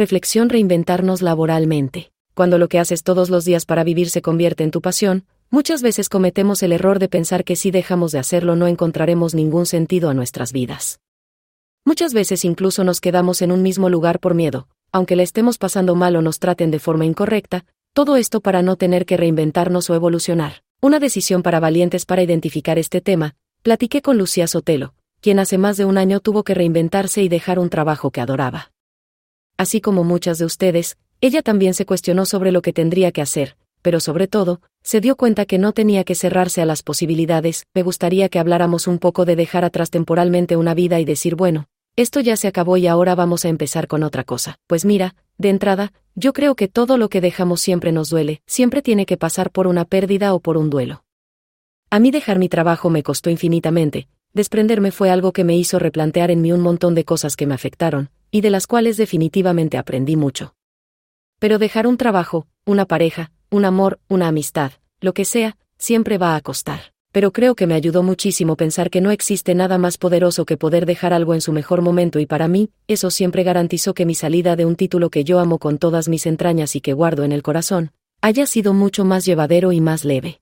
reflexión reinventarnos laboralmente. Cuando lo que haces todos los días para vivir se convierte en tu pasión, muchas veces cometemos el error de pensar que si dejamos de hacerlo no encontraremos ningún sentido a nuestras vidas. Muchas veces incluso nos quedamos en un mismo lugar por miedo, aunque la estemos pasando mal o nos traten de forma incorrecta, todo esto para no tener que reinventarnos o evolucionar. Una decisión para valientes para identificar este tema, platiqué con Lucía Sotelo, quien hace más de un año tuvo que reinventarse y dejar un trabajo que adoraba. Así como muchas de ustedes, ella también se cuestionó sobre lo que tendría que hacer, pero sobre todo, se dio cuenta que no tenía que cerrarse a las posibilidades. Me gustaría que habláramos un poco de dejar atrás temporalmente una vida y decir, bueno, esto ya se acabó y ahora vamos a empezar con otra cosa. Pues mira, de entrada, yo creo que todo lo que dejamos siempre nos duele, siempre tiene que pasar por una pérdida o por un duelo. A mí dejar mi trabajo me costó infinitamente, desprenderme fue algo que me hizo replantear en mí un montón de cosas que me afectaron, y de las cuales definitivamente aprendí mucho. Pero dejar un trabajo, una pareja, un amor, una amistad, lo que sea, siempre va a costar pero creo que me ayudó muchísimo pensar que no existe nada más poderoso que poder dejar algo en su mejor momento y para mí, eso siempre garantizó que mi salida de un título que yo amo con todas mis entrañas y que guardo en el corazón, haya sido mucho más llevadero y más leve.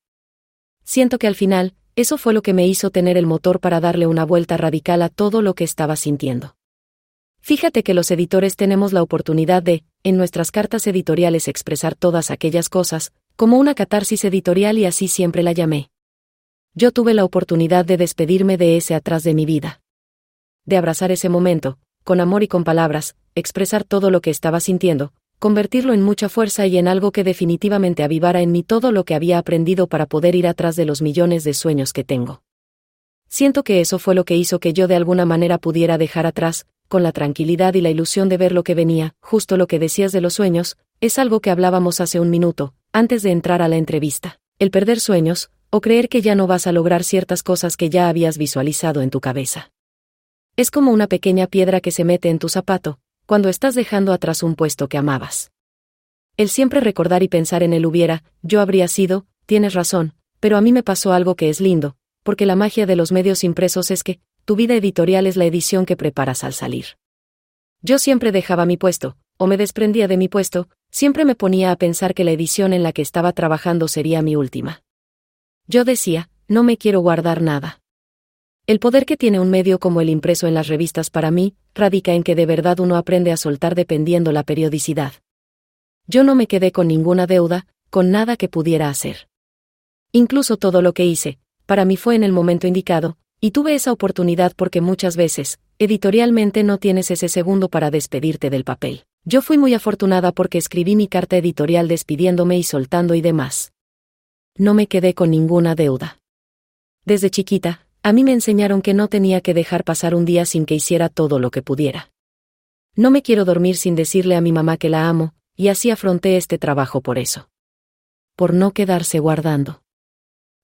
Siento que al final, eso fue lo que me hizo tener el motor para darle una vuelta radical a todo lo que estaba sintiendo. Fíjate que los editores tenemos la oportunidad de, en nuestras cartas editoriales, expresar todas aquellas cosas, como una catarsis editorial y así siempre la llamé yo tuve la oportunidad de despedirme de ese atrás de mi vida. De abrazar ese momento, con amor y con palabras, expresar todo lo que estaba sintiendo, convertirlo en mucha fuerza y en algo que definitivamente avivara en mí todo lo que había aprendido para poder ir atrás de los millones de sueños que tengo. Siento que eso fue lo que hizo que yo de alguna manera pudiera dejar atrás, con la tranquilidad y la ilusión de ver lo que venía, justo lo que decías de los sueños, es algo que hablábamos hace un minuto, antes de entrar a la entrevista. El perder sueños, o creer que ya no vas a lograr ciertas cosas que ya habías visualizado en tu cabeza. Es como una pequeña piedra que se mete en tu zapato, cuando estás dejando atrás un puesto que amabas. El siempre recordar y pensar en él hubiera, yo habría sido, tienes razón, pero a mí me pasó algo que es lindo, porque la magia de los medios impresos es que, tu vida editorial es la edición que preparas al salir. Yo siempre dejaba mi puesto, o me desprendía de mi puesto, siempre me ponía a pensar que la edición en la que estaba trabajando sería mi última. Yo decía, no me quiero guardar nada. El poder que tiene un medio como el impreso en las revistas para mí, radica en que de verdad uno aprende a soltar dependiendo la periodicidad. Yo no me quedé con ninguna deuda, con nada que pudiera hacer. Incluso todo lo que hice, para mí fue en el momento indicado, y tuve esa oportunidad porque muchas veces, editorialmente no tienes ese segundo para despedirte del papel. Yo fui muy afortunada porque escribí mi carta editorial despidiéndome y soltando y demás no me quedé con ninguna deuda. Desde chiquita, a mí me enseñaron que no tenía que dejar pasar un día sin que hiciera todo lo que pudiera. No me quiero dormir sin decirle a mi mamá que la amo, y así afronté este trabajo por eso. Por no quedarse guardando.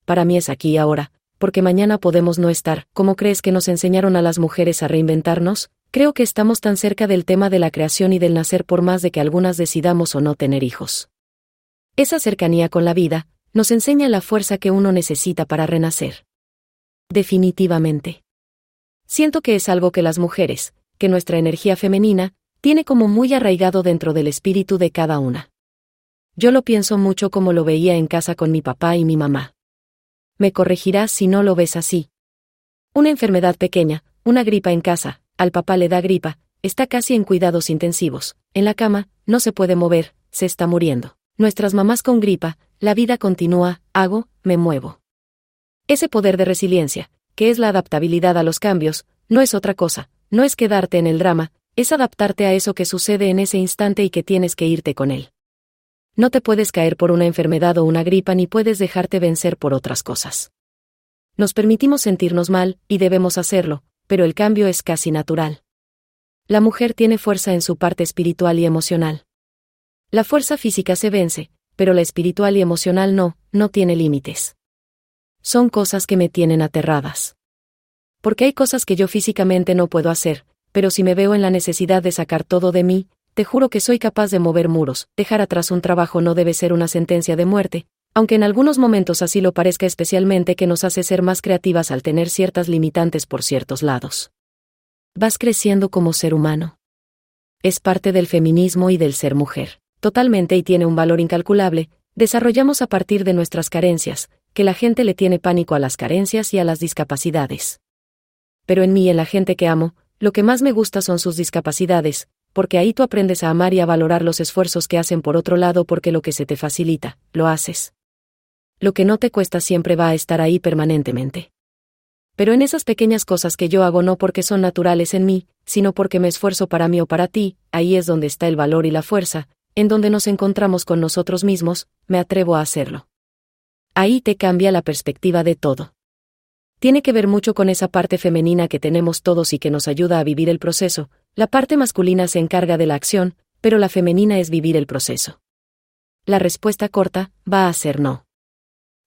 Para mí es aquí ahora, porque mañana podemos no estar. ¿Cómo crees que nos enseñaron a las mujeres a reinventarnos? Creo que estamos tan cerca del tema de la creación y del nacer por más de que algunas decidamos o no tener hijos. Esa cercanía con la vida, nos enseña la fuerza que uno necesita para renacer. Definitivamente. Siento que es algo que las mujeres, que nuestra energía femenina, tiene como muy arraigado dentro del espíritu de cada una. Yo lo pienso mucho como lo veía en casa con mi papá y mi mamá. Me corregirás si no lo ves así. Una enfermedad pequeña, una gripa en casa, al papá le da gripa, está casi en cuidados intensivos, en la cama, no se puede mover, se está muriendo. Nuestras mamás con gripa, la vida continúa, hago, me muevo. Ese poder de resiliencia, que es la adaptabilidad a los cambios, no es otra cosa, no es quedarte en el drama, es adaptarte a eso que sucede en ese instante y que tienes que irte con él. No te puedes caer por una enfermedad o una gripa ni puedes dejarte vencer por otras cosas. Nos permitimos sentirnos mal, y debemos hacerlo, pero el cambio es casi natural. La mujer tiene fuerza en su parte espiritual y emocional. La fuerza física se vence, pero la espiritual y emocional no, no tiene límites. Son cosas que me tienen aterradas. Porque hay cosas que yo físicamente no puedo hacer, pero si me veo en la necesidad de sacar todo de mí, te juro que soy capaz de mover muros, dejar atrás un trabajo no debe ser una sentencia de muerte, aunque en algunos momentos así lo parezca especialmente que nos hace ser más creativas al tener ciertas limitantes por ciertos lados. Vas creciendo como ser humano. es parte del feminismo y del ser mujer. Totalmente y tiene un valor incalculable, desarrollamos a partir de nuestras carencias, que la gente le tiene pánico a las carencias y a las discapacidades. Pero en mí y en la gente que amo, lo que más me gusta son sus discapacidades, porque ahí tú aprendes a amar y a valorar los esfuerzos que hacen por otro lado porque lo que se te facilita, lo haces. Lo que no te cuesta siempre va a estar ahí permanentemente. Pero en esas pequeñas cosas que yo hago no porque son naturales en mí, sino porque me esfuerzo para mí o para ti, ahí es donde está el valor y la fuerza, en donde nos encontramos con nosotros mismos, me atrevo a hacerlo. Ahí te cambia la perspectiva de todo. Tiene que ver mucho con esa parte femenina que tenemos todos y que nos ayuda a vivir el proceso, la parte masculina se encarga de la acción, pero la femenina es vivir el proceso. La respuesta corta va a ser no.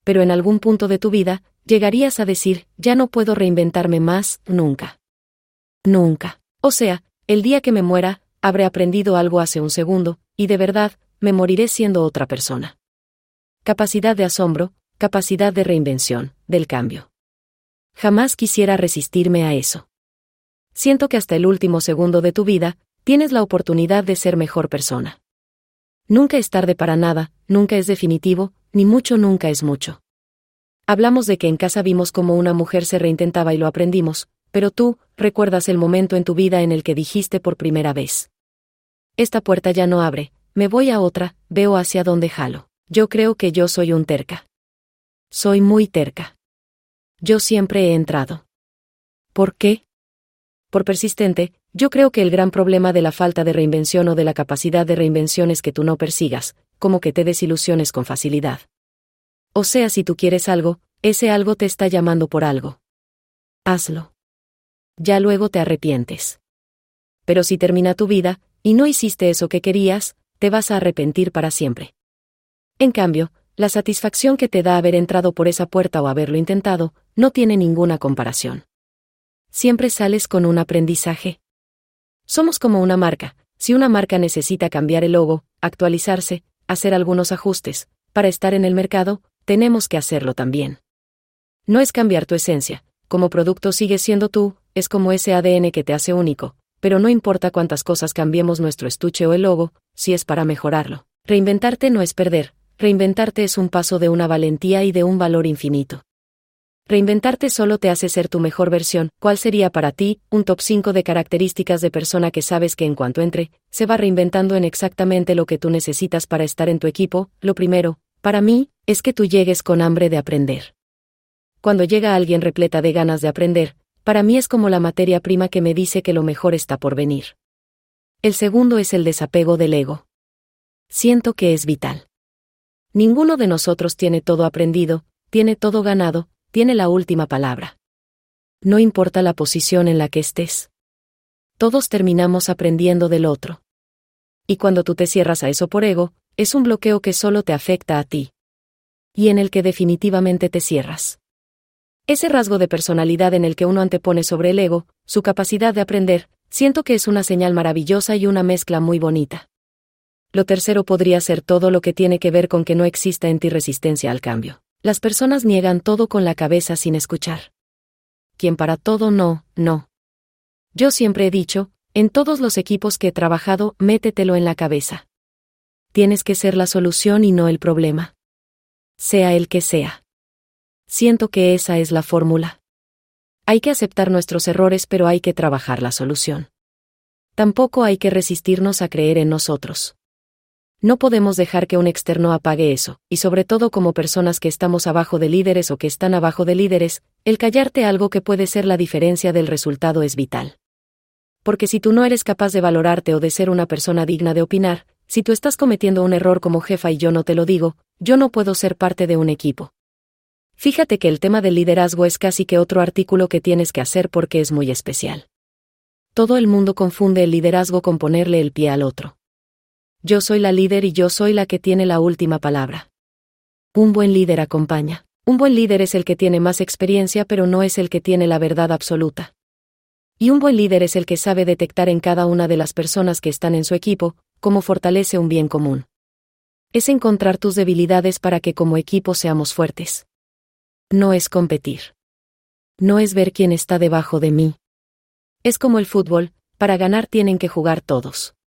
Pero en algún punto de tu vida, llegarías a decir, ya no puedo reinventarme más, nunca. Nunca. O sea, el día que me muera, habré aprendido algo hace un segundo, y de verdad, me moriré siendo otra persona. Capacidad de asombro, capacidad de reinvención, del cambio. Jamás quisiera resistirme a eso siento que hasta el último segundo de tu vida, tienes la oportunidad de ser mejor persona. Nunca es tarde para nada, nunca es definitivo, ni mucho nunca es mucho. Hablamos de que en casa vimos cómo una mujer se reintentaba y lo aprendimos, pero tú, recuerdas el momento en tu vida en el que dijiste por primera vez. Esta puerta ya no abre, me voy a otra, veo hacia dónde jalo. Yo creo que yo soy un terca. Soy muy terca. Yo siempre he entrado. ¿Por qué? Por persistente, yo creo que el gran problema de la falta de reinvención o de la capacidad de reinvención es que tú no persigas, como que te desilusiones con facilidad. O sea, si tú quieres algo, ese algo te está llamando por algo. Hazlo. Ya luego te arrepientes. Pero si termina tu vida, y no hiciste eso que querías, te vas a arrepentir para siempre. En cambio, la satisfacción que te da haber entrado por esa puerta o haberlo intentado, no tiene ninguna comparación siempre sales con un aprendizaje. Somos como una marca. Si una marca necesita cambiar el logo, actualizarse, hacer algunos ajustes, para estar en el mercado, tenemos que hacerlo también. No es cambiar tu esencia, como producto sigue siendo tú, es como ese ADN que te hace único, pero no importa cuántas cosas cambiemos nuestro estuche o el logo, si es para mejorarlo. Reinventarte no es perder, reinventarte es un paso de una valentía y de un valor infinito. Reinventarte solo te hace ser tu mejor versión. ¿Cuál sería para ti un top 5 de características de persona que sabes que en cuanto entre, se va reinventando en exactamente lo que tú necesitas para estar en tu equipo? Lo primero, para mí, es que tú llegues con hambre de aprender. Cuando llega alguien repleta de ganas de aprender, para mí es como la materia prima que me dice que lo mejor está por venir. El segundo es el desapego del ego. Siento que es vital. Ninguno de nosotros tiene todo aprendido, tiene todo ganado, tiene la última palabra. No importa la posición en la que estés. Todos terminamos aprendiendo del otro. Y cuando tú te cierras a eso por ego, es un bloqueo que solo te afecta a ti. Y en el que definitivamente te cierras. Ese rasgo de personalidad en el que uno antepone sobre el ego, su capacidad de aprender, siento que es una señal maravillosa y una mezcla muy bonita. Lo tercero podría ser todo lo que tiene que ver con que no exista en ti resistencia al cambio. Las personas niegan todo con la cabeza sin escuchar. Quien para todo no, no. Yo siempre he dicho, en todos los equipos que he trabajado, métetelo en la cabeza. Tienes que ser la solución y no el problema. Sea el que sea. Siento que esa es la fórmula. Hay que aceptar nuestros errores pero hay que trabajar la solución. Tampoco hay que resistirnos a creer en nosotros. No podemos dejar que un externo apague eso, y sobre todo como personas que estamos abajo de líderes o que están abajo de líderes, el callarte algo que puede ser la diferencia del resultado es vital. Porque si tú no eres capaz de valorarte o de ser una persona digna de opinar, si tú estás cometiendo un error como jefa y yo no te lo digo, yo no puedo ser parte de un equipo. Fíjate que el tema del liderazgo es casi que otro artículo que tienes que hacer porque es muy especial. Todo el mundo confunde el liderazgo con ponerle el pie al otro. Yo soy la líder y yo soy la que tiene la última palabra. Un buen líder acompaña. Un buen líder es el que tiene más experiencia pero no es el que tiene la verdad absoluta. Y un buen líder es el que sabe detectar en cada una de las personas que están en su equipo, cómo fortalece un bien común. Es encontrar tus debilidades para que como equipo seamos fuertes. No es competir. No es ver quién está debajo de mí. Es como el fútbol, para ganar tienen que jugar todos.